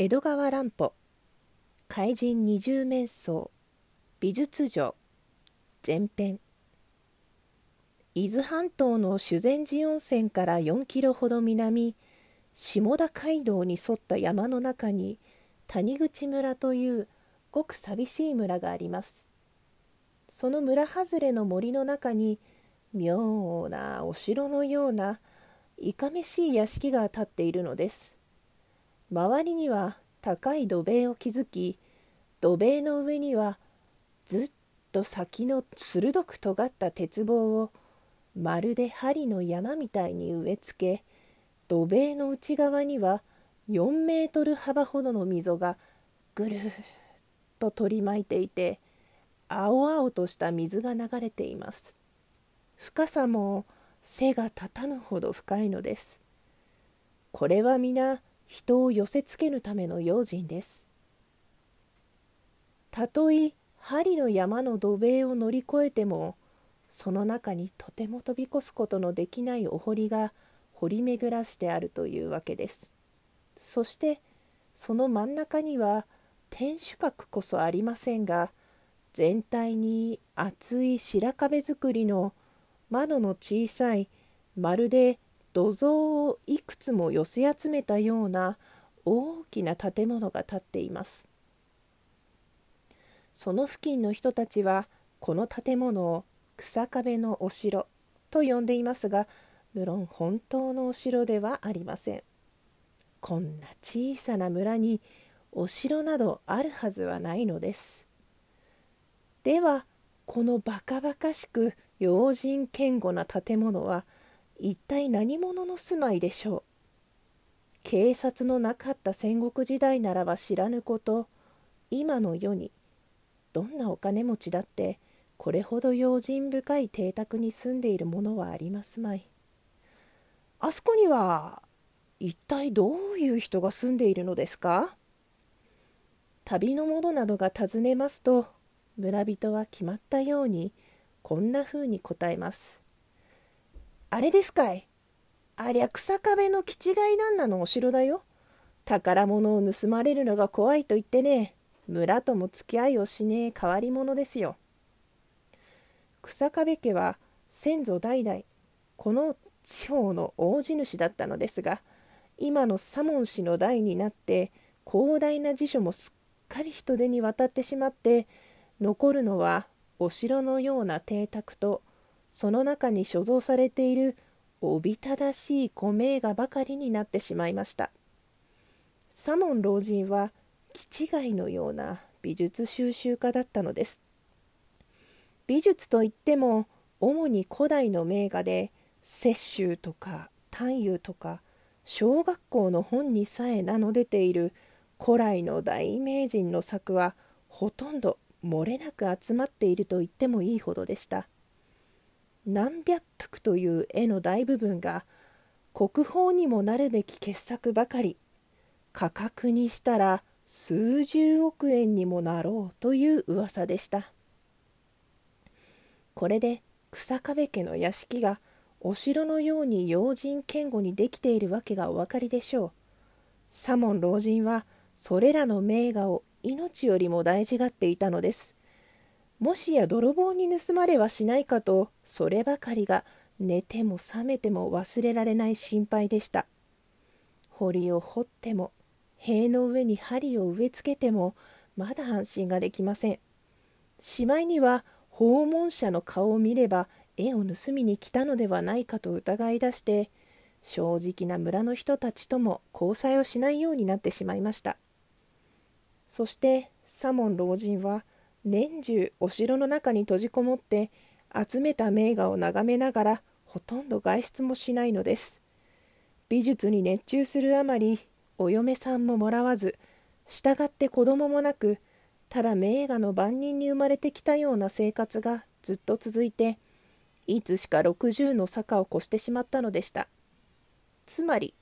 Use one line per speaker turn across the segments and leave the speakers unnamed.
江戸川乱歩。怪人二十面相。美術城前編。伊豆半島の修善寺温泉から4キロほど南下田街道に沿った山の中に谷口村というごく寂しい村があります。その村外れの森の中に妙なお城のようないかめしい屋敷が建っているのです。周りには高い土塀を築き土塀の上にはずっと先の鋭く尖った鉄棒をまるで針の山みたいに植え付け土塀の内側には4メートル幅ほどの溝がぐるっと取り巻いていて青々とした水が流れています。深さも背が立たぬほど深いのです。これは皆人を寄せつけぬための用心です。たとえ針の山の土塀を乗り越えてもその中にとても飛び越すことのできないお堀が掘り巡らしてあるというわけです。そしてその真ん中には天守閣こそありませんが全体に厚い白壁造りの窓の小さいまるで土蔵をいくつも寄せ集めたような大きな建物が建っています。その付近の人たちはこの建物を草壁のお城と呼んでいますが無論本当のお城ではありません。こんな小さな村にお城などあるはずはないのです。ではこのバカバカしく用心堅固な建物は一体何者の住まいでしょう？警察のなかった戦国時代ならば知らぬこと。今の世にどんなお金持ちだってこれほど用心深い邸宅に住んでいるものはありますまい。あそこには一体どういう人が住んでいるのですか？旅の者などが尋ねますと村人は決まったようにこんなふうに答えます。あれですかいありゃ草壁の気違い旦那のお城だよ。宝物を盗まれるのが怖いと言ってね、村とも付き合いをしねえ変わり者ですよ。草壁家は先祖代々この地方の大地主だったのですが今の左門氏の代になって広大な辞書もすっかり人手に渡ってしまって残るのはお城のような邸宅とその中に所蔵されているおびただしい古名画ばかりになってしまいました。左門老人は気違いのような美術収集家だったのです。美術といっても主に古代の名画で雪舟とか探幽とか小学校の本にさえ名の出ている古来の大名人の作はほとんど漏れなく集まっていると言ってもいいほどでした。何百幅という絵の大部分が国宝にもなるべき傑作ばかり価格にしたら数十億円にもなろうという噂でした。これで草壁家の屋敷がお城のように用心堅固にできているわけがお分かりでしょう。左門老人はそれらの名画を命よりも大事がっていたのです。もしや泥棒に盗まれはしないかとそればかりが寝ても覚めても忘れられない心配でした。堀を掘っても塀の上に針を植え付けてもまだ安心ができません。しまいには訪問者の顔を見れば絵を盗みに来たのではないかと疑い出して正直な村の人たちとも交際をしないようになってしまいました。そして左門老人は年中お城の中に閉じこもって集めた名画を眺めながらほとんど外出もしないのです美術に熱中するあまりお嫁さんももらわず従って子供もなくただ名画の番人に生まれてきたような生活がずっと続いていつしか60の坂を越してしまったのでしたつまり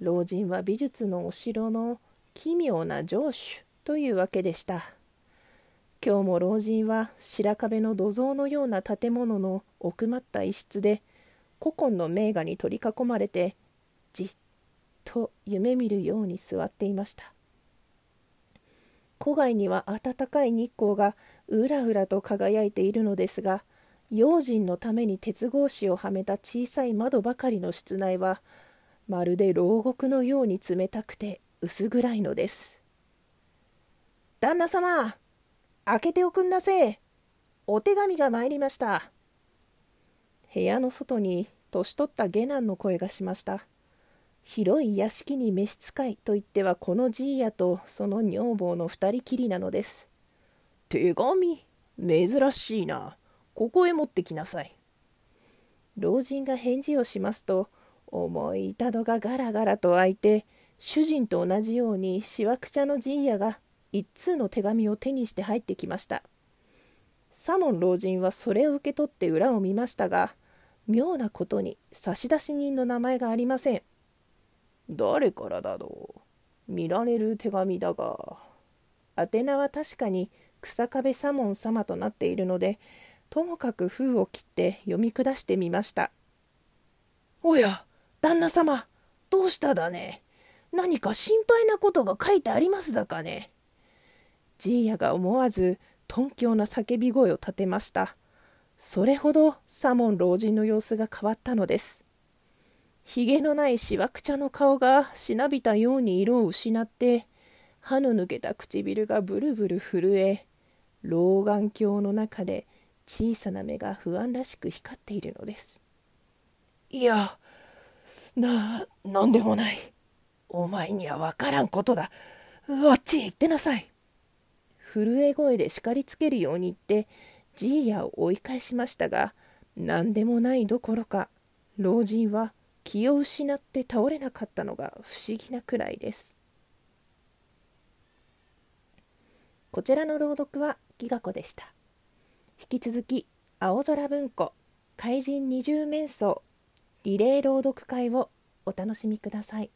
老人は美術のお城の奇妙な城主というわけでした。今日も老人は白壁の土蔵のような建物の奥まった一室で古今の名画に取り囲まれてじっと夢見るように座っていました。戸外には暖かい日光がうらうらと輝いているのですが用心のために鉄格子をはめた小さい窓ばかりの室内はまるで牢獄のように冷たくて薄暗いのです。旦那様！開けておくんなせお手紙が参りました。部屋の外に年取った下男の声がしました。広い屋敷に召使いといってはこのじいやとその女房の二人きりなのです。
手紙？珍しいな。ここへ持ってきなさい。
老人が返事をしますと重い板戸がガラガラと開いて主人と同じようにしわくちゃのじいやが一通の手紙を手にして入ってきました。サモン老人はそれを受け取って裏を見ましたが妙なことに差出人の名前がありません。
誰からだろう？見られる手紙だが。
宛名は確かに草壁左門様となっているのでともかく封を切って読み下してみました。
おや旦那様どうしただね？何か心配なことが書いてありますだかね？
じいやが思わず頓狂な叫び声を立てました。それほど左門老人の様子が変わったのです。ひげのないしわくちゃの顔がしなびたように色を失って歯の抜けた唇がブルブル震え老眼鏡の中で小さな目が不安らしく光っているのです。
いやな何でもない。お前には分からんことだ。あっちへ行ってなさい。
震え声で叱りつけるように言ってじいやを追い返しましたが何でもないどころか老人は気を失って倒れなかったのが不思議なくらいです。こちらの朗読はギガ子でした。引き続き青空文庫怪人二重面相リレー朗読会をお楽しみください。